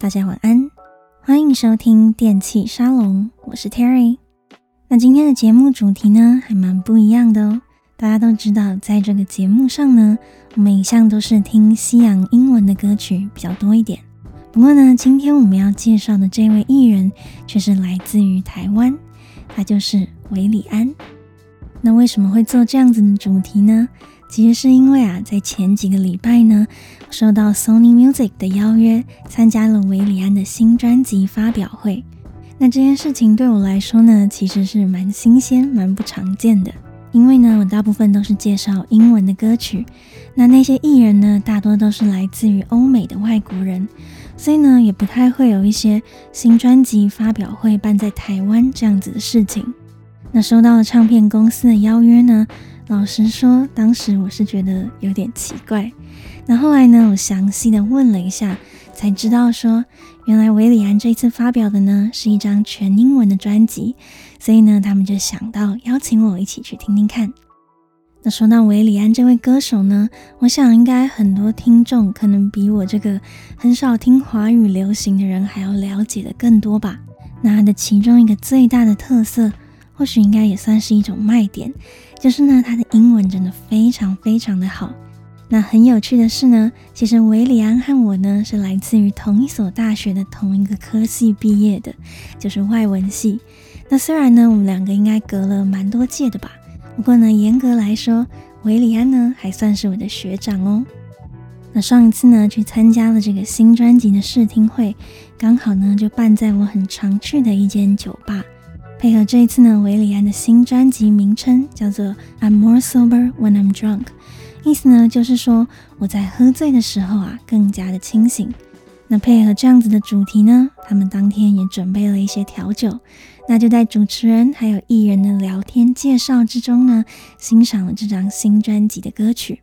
大家晚安，欢迎收听电器沙龙，我是 Terry。那今天的节目主题呢，还蛮不一样的哦。大家都知道，在这个节目上呢，我们一向都是听西洋英文的歌曲比较多一点。不过呢，今天我们要介绍的这位艺人却是来自于台湾，他就是韦礼安。那为什么会做这样子的主题呢？其实是因为啊，在前几个礼拜呢，收到 Sony Music 的邀约，参加了韦礼安的新专辑发表会。那这件事情对我来说呢，其实是蛮新鲜、蛮不常见的。因为呢，我大部分都是介绍英文的歌曲，那那些艺人呢，大多都是来自于欧美的外国人，所以呢，也不太会有一些新专辑发表会办在台湾这样子的事情。那收到了唱片公司的邀约呢，老实说，当时我是觉得有点奇怪。那后来呢，我详细的问了一下，才知道说，原来韦礼安这次发表的呢是一张全英文的专辑，所以呢，他们就想到邀请我一起去听听看。那说到韦礼安这位歌手呢，我想应该很多听众可能比我这个很少听华语流行的人还要了解的更多吧。那他的其中一个最大的特色，或许应该也算是一种卖点。就是呢，他的英文真的非常非常的好。那很有趣的是呢，其实韦礼安和我呢是来自于同一所大学的同一个科系毕业的，就是外文系。那虽然呢，我们两个应该隔了蛮多届的吧，不过呢，严格来说，韦礼安呢还算是我的学长哦。那上一次呢去参加了这个新专辑的试听会，刚好呢就办在我很常去的一间酒吧。配合这一次呢，韦礼安的新专辑名称叫做《I'm More Sober When I'm Drunk》，意思呢就是说我在喝醉的时候啊更加的清醒。那配合这样子的主题呢，他们当天也准备了一些调酒。那就在主持人还有艺人的聊天介绍之中呢，欣赏了这张新专辑的歌曲。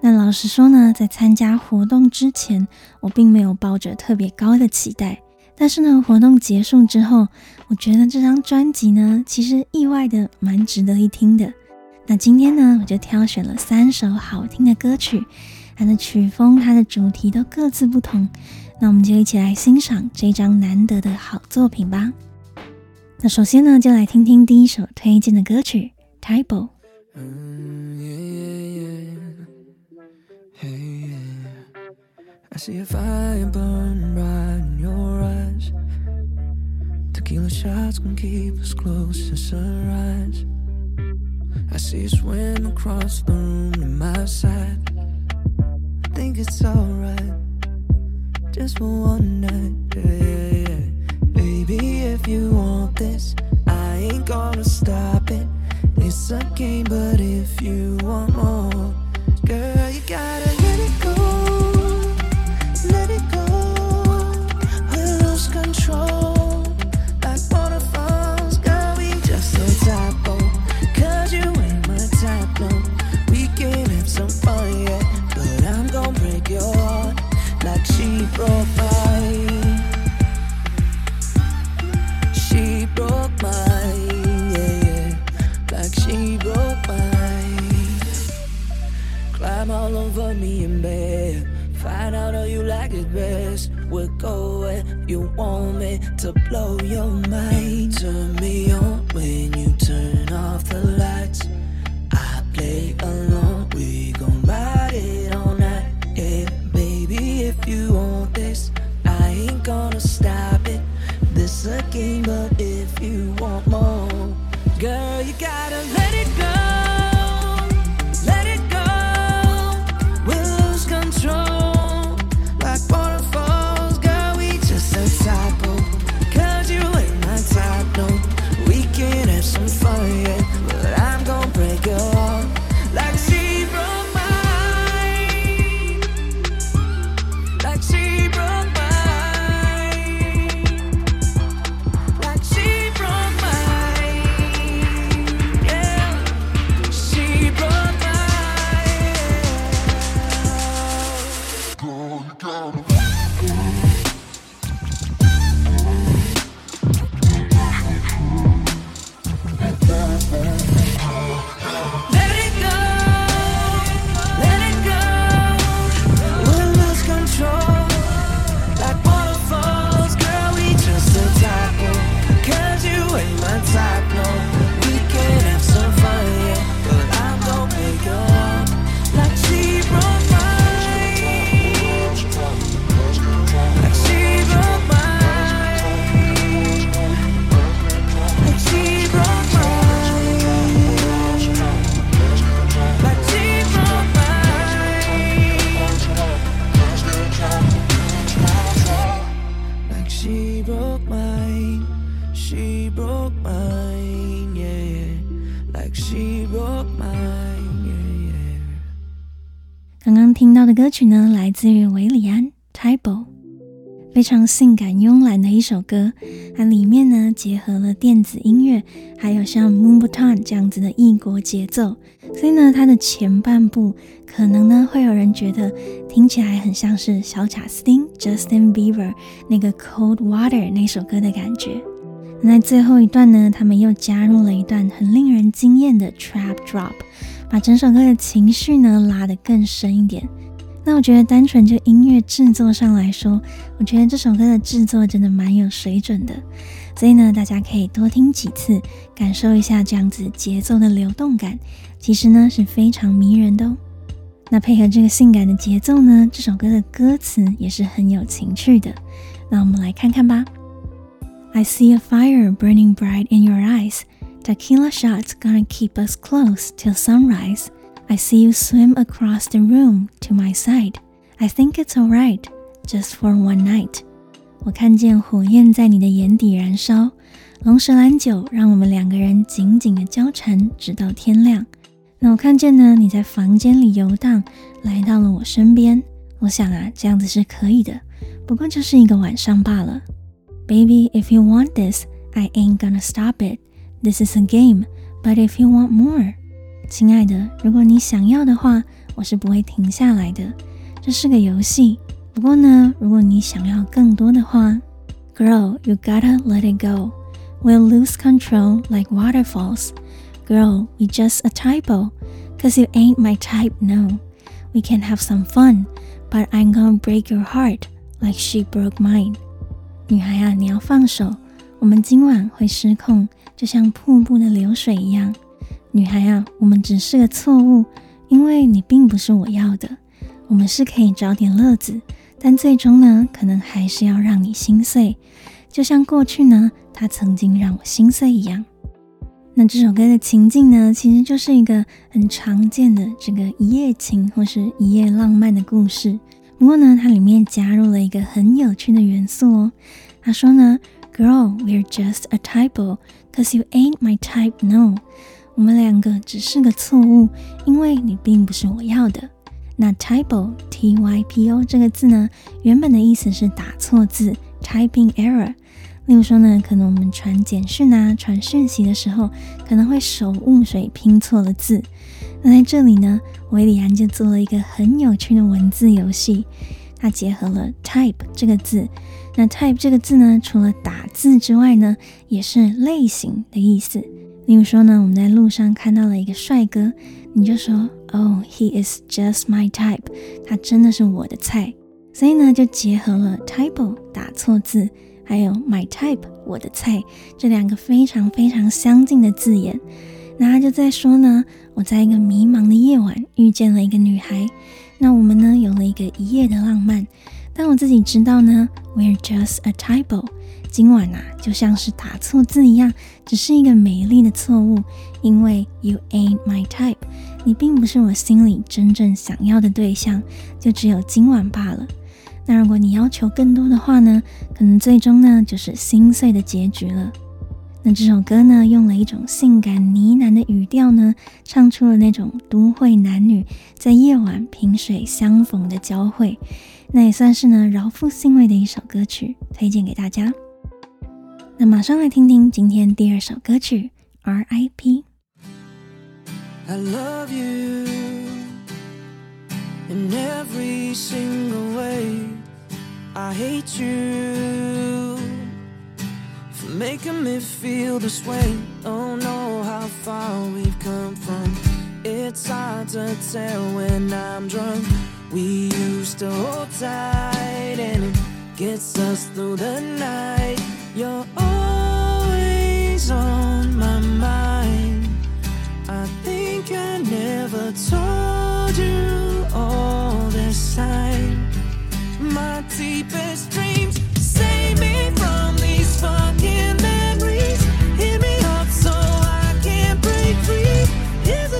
那老实说呢，在参加活动之前，我并没有抱着特别高的期待。但是呢，活动结束之后，我觉得这张专辑呢，其实意外的蛮值得一听的。那今天呢，我就挑选了三首好听的歌曲，它的曲风、它的主题都各自不同。那我们就一起来欣赏这张难得的好作品吧。那首先呢，就来听听第一首推荐的歌曲《Type O》。I see a fire burn bright in your eyes. Tequila shots can keep us close to sunrise. I see you swim across the room to my side. I think it's alright, just for one night. Yeah, yeah, yeah. Baby, if you want this, I ain't gonna stop it. It's a game, but if you want more, girl, you gotta to blow your mind. Turn me on when you turn off the lights. Broke mine, yeah, like she broke mine, yeah, yeah. 刚刚听到的歌曲呢，来自于韦礼安，Type O。非常性感慵懒的一首歌，它里面呢结合了电子音乐，还有像 Moombahton 这样子的异国节奏，所以呢，它的前半部可能呢会有人觉得听起来很像是小贾斯汀 Justin Bieber 那个 Cold Water 那首歌的感觉。那最后一段呢，他们又加入了一段很令人惊艳的 Trap Drop，把整首歌的情绪呢拉得更深一点。那我觉得，单纯就音乐制作上来说，我觉得这首歌的制作真的蛮有水准的。所以呢，大家可以多听几次，感受一下这样子节奏的流动感，其实呢是非常迷人的哦。那配合这个性感的节奏呢，这首歌的歌词也是很有情趣的。那我们来看看吧。I see a fire burning bright in your eyes. Tequila shots gonna keep us close till sunrise. I see you swim across the room to my side. I think it's alright, just for one night. 我看见火焰在你的眼底燃烧，龙舌兰酒让我们两个人紧紧的交缠，直到天亮。那我看见呢，你在房间里游荡，来到了我身边。我想啊，这样子是可以的，不过就是一个晚上罢了。 Baby, if you want this, I ain't gonna stop it. This is a game, but if you want more. 亲爱的，如果你想要的话，我是不会停下来的。这是个游戏。不过呢，如果你想要更多的话，Girl, you gotta let it go. We'll lose control like waterfalls. Girl, we just a typo. Cause you ain't my type, no. We can have some fun, but I'm gonna break your heart like she broke mine. 女孩啊，你要放手。我们今晚会失控，就像瀑布的流水一样。女孩啊，我们只是个错误，因为你并不是我要的。我们是可以找点乐子，但最终呢，可能还是要让你心碎，就像过去呢，他曾经让我心碎一样。那这首歌的情境呢，其实就是一个很常见的这个一夜情或是一夜浪漫的故事。不过呢，它里面加入了一个很有趣的元素哦。他说呢，Girl, we're just a typo, cause you ain't my type, no. 我们两个只是个错误，因为你并不是我要的。那 typo t y p o 这个字呢，原本的意思是打错字，typing error。例如说呢，可能我们传简讯啊、传讯息的时候，可能会手误水拼错了字。那在这里呢，韦礼安就做了一个很有趣的文字游戏，它结合了 type 这个字。那 type 这个字呢，除了打字之外呢，也是类型的意思。例如说呢，我们在路上看到了一个帅哥，你就说，Oh, he is just my type，他真的是我的菜。所以呢，就结合了 typo 打错字，还有 my type 我的菜这两个非常非常相近的字眼。那他就在说呢，我在一个迷茫的夜晚遇见了一个女孩，那我们呢有了一个一夜的浪漫。但我自己知道呢，We're just a typo。今晚啊，就像是打错字一样，只是一个美丽的错误。因为 You ain't my type，你并不是我心里真正想要的对象，就只有今晚罢了。那如果你要求更多的话呢，可能最终呢就是心碎的结局了。那这首歌呢，用了一种性感呢喃的语调呢，唱出了那种都会男女在夜晚萍水相逢的交汇。那也算是呢饶富兴味的一首歌曲，推荐给大家。那马上来听听今天第二首歌曲《R.I.P.》。I love you in every single way. I hate you making me feel this way. Oh, Don't know how far we've come from. It's hard to tell when I'm drunk. We used to hold tight and it gets us through the night. You're always on my mind. I think I never told you all this time.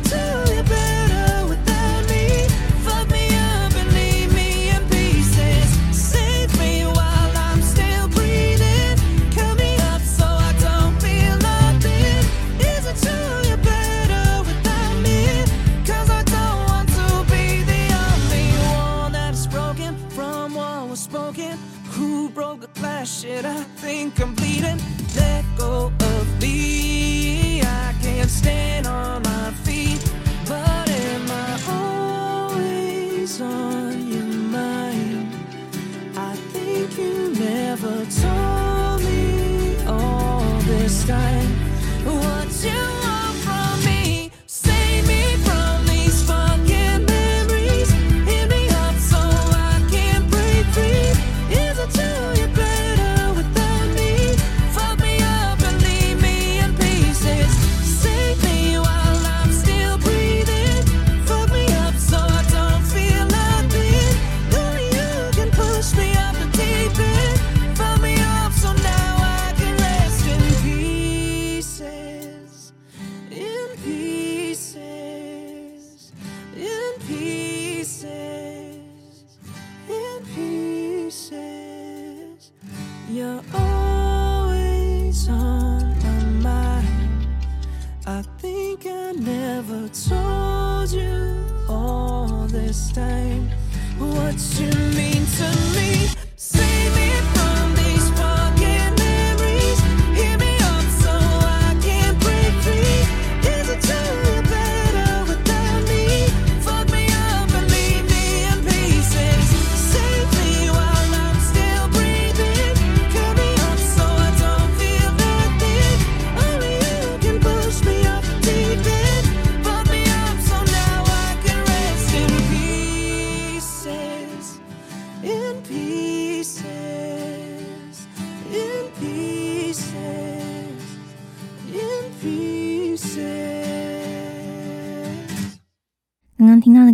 the two.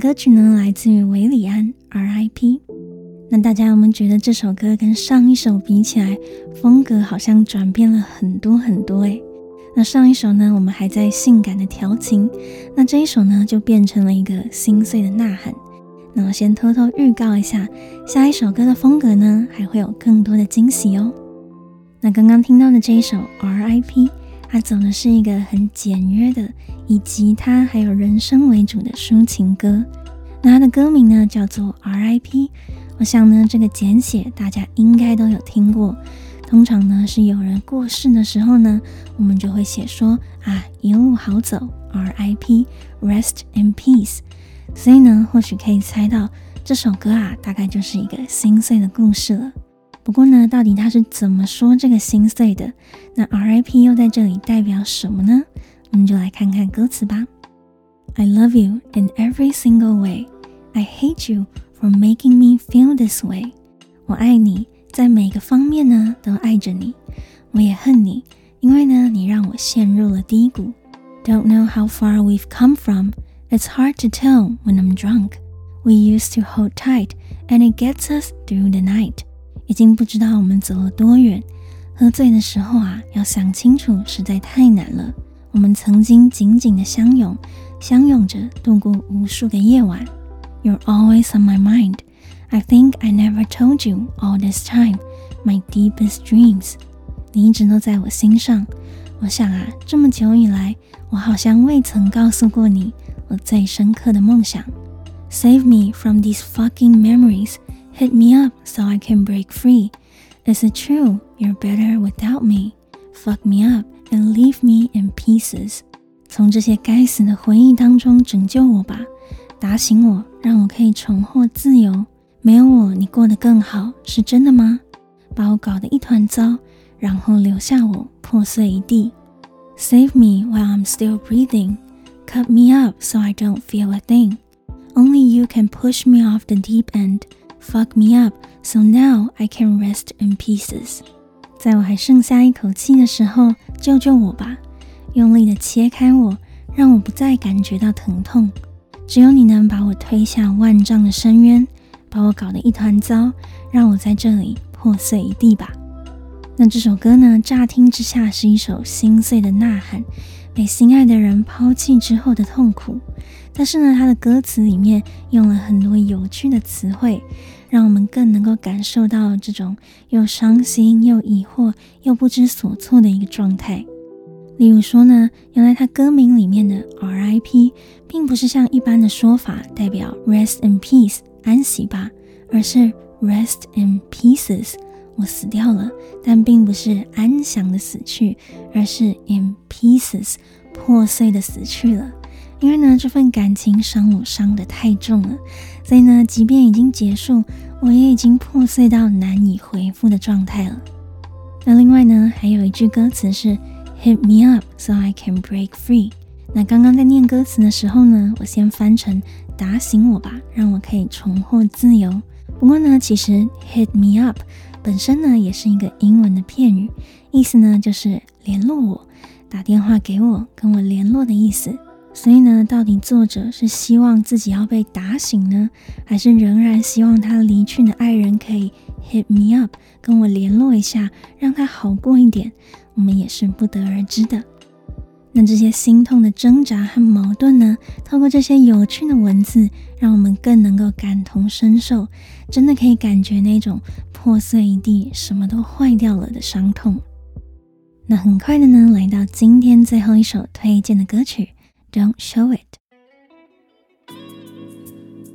歌曲呢，来自于韦礼安 R.I.P。那大家有没有觉得这首歌跟上一首比起来，风格好像转变了很多很多？诶，那上一首呢，我们还在性感的调情，那这一首呢，就变成了一个心碎的呐喊。那我先偷偷预告一下，下一首歌的风格呢，还会有更多的惊喜哦。那刚刚听到的这一首 R.I.P。它走的是一个很简约的，以吉他还有人声为主的抒情歌。那它的歌名呢，叫做 R.I.P。我想呢，这个简写大家应该都有听过。通常呢，是有人过世的时候呢，我们就会写说啊，一路好走，R.I.P.，Rest in peace。所以呢，或许可以猜到这首歌啊，大概就是一个心碎的故事了。不过呢，到底他是怎么说这个心碎的？那 R.I.P. 又在这里代表什么呢？我们就来看看歌词吧。I love you in every single way. I hate you for making me feel this way. 我爱你，在每个方面呢都爱着你。我也恨你，因为呢你让我陷入了低谷。Don't know how far we've come from. It's hard to tell when I'm drunk. We used to hold tight, and it gets us through the night. 已经不知道我们走了多远，喝醉的时候啊，要想清楚实在太难了。我们曾经紧紧的相拥，相拥着度过无数个夜晚。You're always on my mind. I think I never told you all this time my deepest dreams. 你一直都在我心上。我想啊，这么久以来，我好像未曾告诉过你我最深刻的梦想。Save me from these fucking memories. Hit me up so I can break free. Is it true you're better without me? Fuck me up and leave me in pieces. 从这些该死的回忆当中拯救我吧，打醒我，让我可以重获自由。没有我，你过得更好，是真的吗？把我搞得一团糟，然后留下我破碎一地。Save me while I'm still breathing. Cut me up so I don't feel a thing. Only you can push me off the deep end. Fuck me up, so now I can rest in pieces. 在我还剩下一口气的时候，救救我吧！用力的切开我，让我不再感觉到疼痛。只有你能把我推下万丈的深渊，把我搞得一团糟，让我在这里破碎一地吧。那这首歌呢？乍听之下是一首心碎的呐喊，被心爱的人抛弃之后的痛苦。但是呢，它的歌词里面用了很多有趣的词汇，让我们更能够感受到这种又伤心又疑惑又不知所措的一个状态。例如说呢，原来他歌名里面的 R.I.P. 并不是像一般的说法代表 Rest in Peace 安息吧，而是 Rest in Pieces 我死掉了，但并不是安详的死去，而是 in pieces 破碎的死去了。因为呢，这份感情伤我伤得太重了，所以呢，即便已经结束，我也已经破碎到难以恢复的状态了。那另外呢，还有一句歌词是 Hit me up so I can break free。那刚刚在念歌词的时候呢，我先翻成打醒我吧，让我可以重获自由。不过呢，其实 Hit me up 本身呢也是一个英文的片语，意思呢就是联络我，打电话给我，跟我联络的意思。所以呢，到底作者是希望自己要被打醒呢，还是仍然希望他离去的爱人可以 hit me up，跟我联络一下，让他好过一点？我们也是不得而知的。那这些心痛的挣扎和矛盾呢，透过这些有趣的文字，让我们更能够感同身受，真的可以感觉那种破碎一地、什么都坏掉了的伤痛。那很快的呢，来到今天最后一首推荐的歌曲。Don't show it.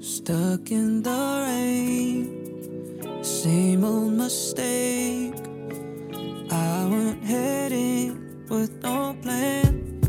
Stuck in the rain, same old mistake. I went heading with no plan.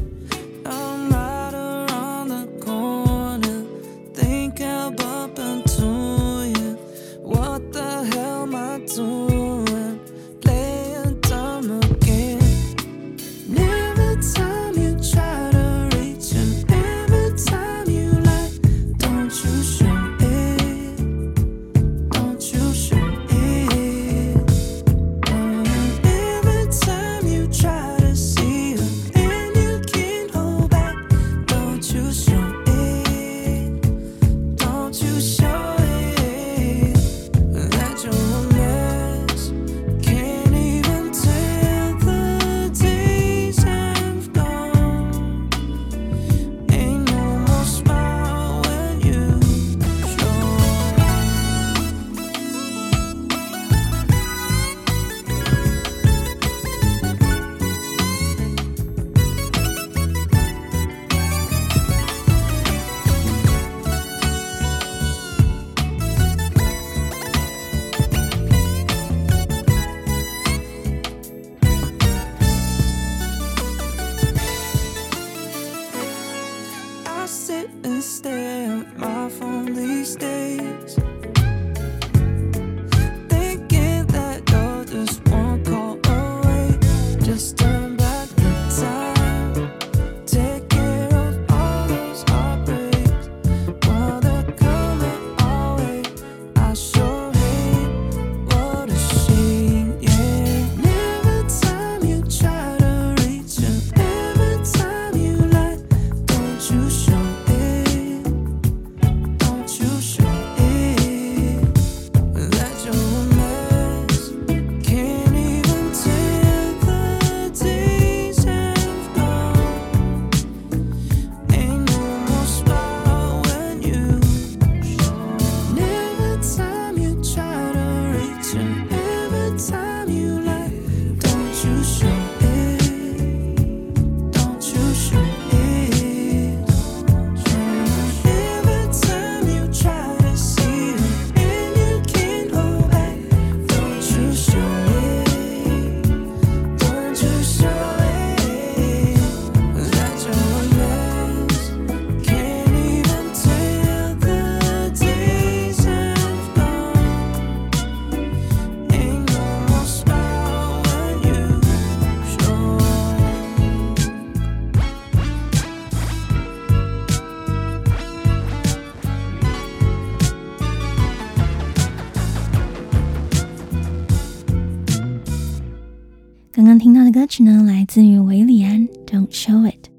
曲呢，来自于韦礼安，Don't Show It。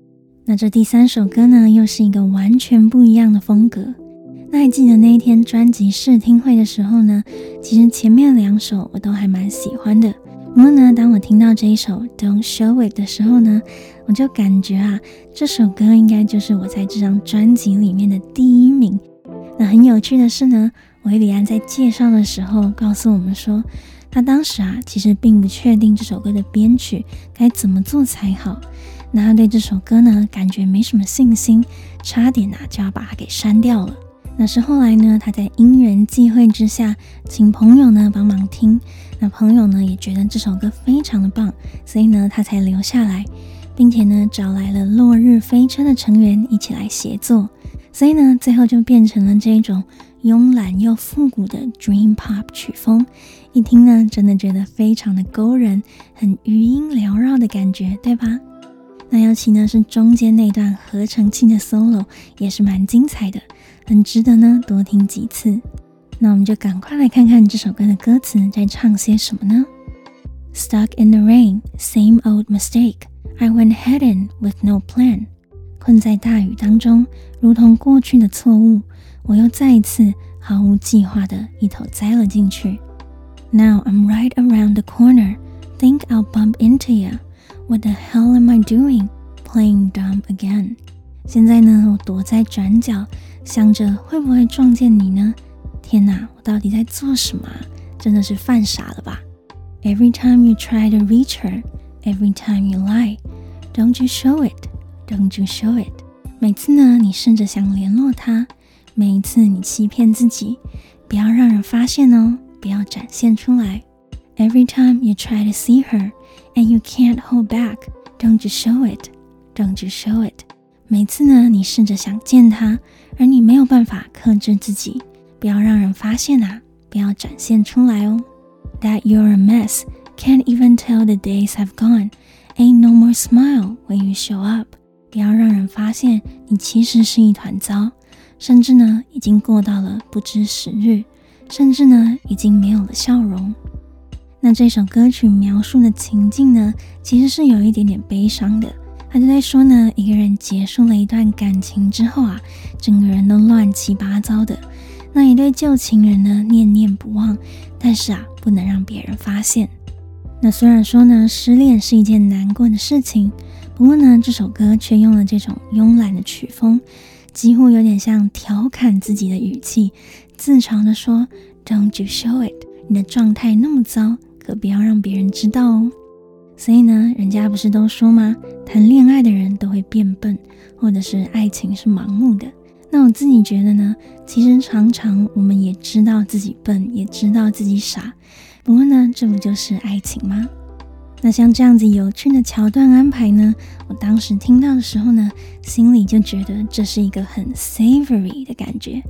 那这第三首歌呢，又是一个完全不一样的风格。那还记得那一天专辑试听会的时候呢，其实前面两首我都还蛮喜欢的。不过呢，当我听到这一首 Don't Show It 的时候呢，我就感觉啊，这首歌应该就是我在这张专辑里面的第一名。那很有趣的是呢，韦礼安在介绍的时候告诉我们说，他当时啊，其实并不确定这首歌的编曲该怎么做才好。那他对这首歌呢，感觉没什么信心，差点啊就要把它给删掉了。那是后来呢，他在因缘际会之下，请朋友呢帮忙听。那朋友呢也觉得这首歌非常的棒，所以呢他才留下来，并且呢找来了落日飞车的成员一起来协作。所以呢最后就变成了这种慵懒又复古的 Dream Pop 曲风。一听呢，真的觉得非常的勾人，很余音缭绕的感觉，对吧？那尤其呢是中间那段合成器的 solo 也是蛮精彩的，很值得呢多听几次。那我们就赶快来看看这首歌的歌词在唱些什么呢？Stuck in the rain, same old mistake. I went headin' with no plan. 困在大雨当中，如同过去的错误，我又再一次毫无计划的一头栽了进去。Now I'm right around the corner. Think I'll bump into ya. What the hell am I doing? Playing dumb again. 现在呢，我躲在转角，想着会不会撞见你呢？天哪，我到底在做什么？真的是犯傻了吧？Every time you try to reach her, every time you lie, don't you show it, don't you show it. 每次呢，你试着想联络她，每一次你欺骗自己，不要让人发现哦，不要展现出来。Every time you try to see her. And you can't hold back, don't you show it, don't you show it. 每次呢，你试着想见他，而你没有办法克制自己，不要让人发现啊，不要展现出来哦。That you're a mess, can't even tell the days have gone, ain't no more smile when you show up. 不要让人发现你其实是一团糟，甚至呢，已经过到了不知时日，甚至呢，已经没有了笑容。那这首歌曲描述的情境呢，其实是有一点点悲伤的。他就在说呢，一个人结束了一段感情之后啊，整个人都乱七八糟的。那一对旧情人呢，念念不忘，但是啊，不能让别人发现。那虽然说呢，失恋是一件难过的事情，不过呢，这首歌却用了这种慵懒的曲风，几乎有点像调侃自己的语气，自嘲的说：“Don't you show it，你的状态那么糟。”可不要让别人知道哦。所以呢，人家不是都说吗？谈恋爱的人都会变笨，或者是爱情是盲目的。那我自己觉得呢，其实常常我们也知道自己笨，也知道自己傻。不过呢，这不就是爱情吗？那像这样子有趣的桥段安排呢，我当时听到的时候呢，心里就觉得这是一个很 savory 的感觉。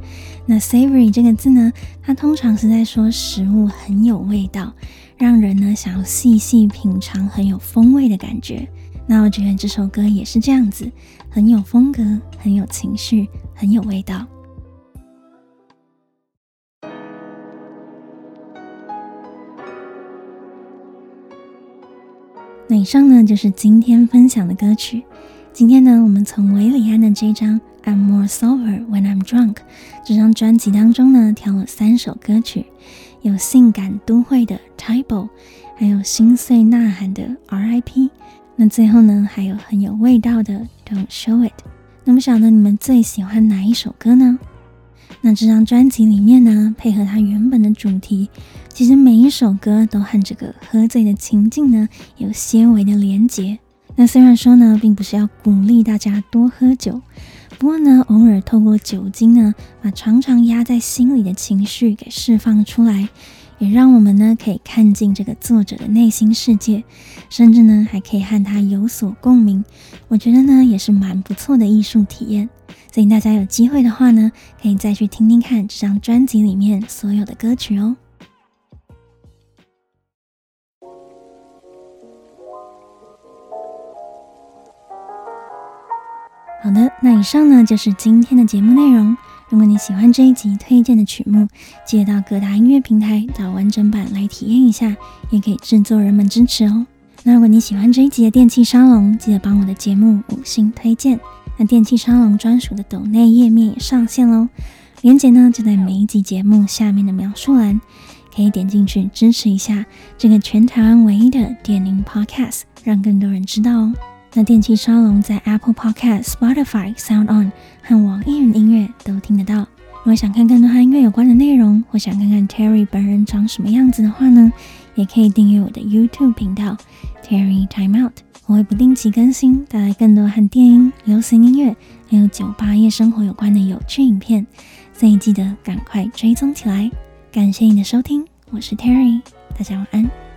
那 savory 这个字呢，它通常是在说食物很有味道，让人呢想要细细品尝，很有风味的感觉。那我觉得这首歌也是这样子，很有风格，很有情绪，很有味道。那以上呢，就是今天分享的歌曲。今天呢，我们从韦礼安的这张《I'm More Sober When I'm Drunk》这张专辑当中呢，挑了三首歌曲，有性感都会的《Type》，还有心碎呐喊的《R.I.P》，那最后呢，还有很有味道的《Don't Show It》。那么，晓得你们最喜欢哪一首歌呢？那这张专辑里面呢，配合它原本的主题，其实每一首歌都和这个喝醉的情境呢有些微的连结。那虽然说呢，并不是要鼓励大家多喝酒，不过呢，偶尔透过酒精呢，把常常压在心里的情绪给释放出来，也让我们呢可以看进这个作者的内心世界，甚至呢还可以和他有所共鸣。我觉得呢，也是蛮不错的艺术体验。所以大家有机会的话呢，可以再去听听看这张专辑里面所有的歌曲哦。好的，那以上呢就是今天的节目内容。如果你喜欢这一集推荐的曲目，记得到各大音乐平台找完整版来体验一下，也给制作人们支持哦。那如果你喜欢这一集的电气沙龙，记得帮我的节目五星推荐。那电气沙龙专属的抖内页面也上线喽，链接呢就在每一集节目下面的描述栏，可以点进去支持一下这个全台湾唯一的电铃 Podcast，让更多人知道哦。那电器沙龙在 Apple Podcast、Spotify、Sound On 和网易云音乐都听得到。如果想看更多和音乐有关的内容，或想看看 Terry 本人长什么样子的话呢，也可以订阅我的 YouTube 频道 Terry Time Out。我会不定期更新，带来更多和电音、流行音乐还有酒吧夜生活有关的有趣影片，所以记得赶快追踪起来。感谢你的收听，我是 Terry，大家晚安。